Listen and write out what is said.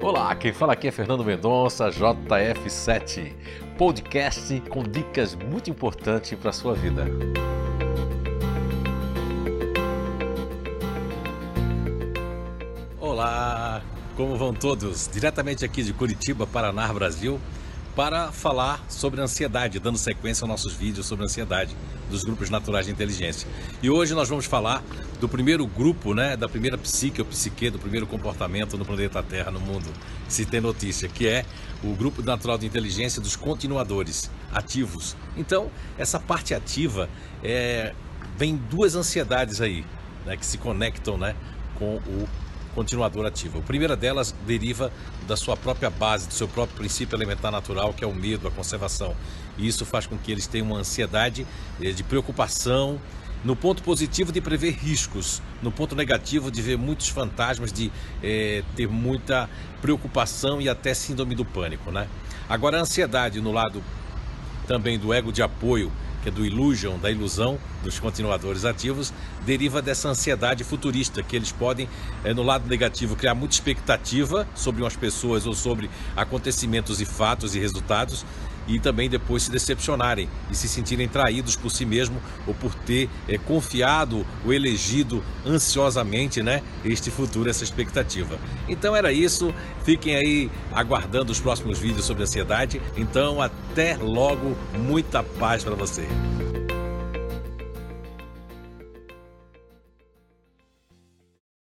Olá, quem fala aqui é Fernando Mendonça, JF7, podcast com dicas muito importantes para a sua vida. Olá, como vão todos? Diretamente aqui de Curitiba, Paraná, Brasil, para falar sobre ansiedade, dando sequência aos nossos vídeos sobre ansiedade dos grupos naturais de inteligência. E hoje nós vamos falar do primeiro grupo, né, da primeira psique ou psique, do primeiro comportamento no planeta Terra, no mundo, se tem notícia, que é o grupo natural de inteligência dos continuadores ativos. Então, essa parte ativa é, vem duas ansiedades aí, né, que se conectam, né, com o continuador ativo. A primeira delas deriva da sua própria base, do seu próprio princípio elementar natural, que é o medo, a conservação. E isso faz com que eles tenham uma ansiedade eh, de preocupação, no ponto positivo de prever riscos, no ponto negativo de ver muitos fantasmas, de é, ter muita preocupação e até síndrome do pânico, né? Agora a ansiedade no lado também do ego de apoio do illusion, da ilusão dos continuadores ativos, deriva dessa ansiedade futurista, que eles podem, é, no lado negativo, criar muita expectativa sobre umas pessoas ou sobre acontecimentos e fatos e resultados, e também depois se decepcionarem e se sentirem traídos por si mesmo ou por ter é, confiado ou elegido ansiosamente né, este futuro, essa expectativa. Então era isso, fiquem aí aguardando os próximos vídeos sobre ansiedade. Então até logo, muita paz para você.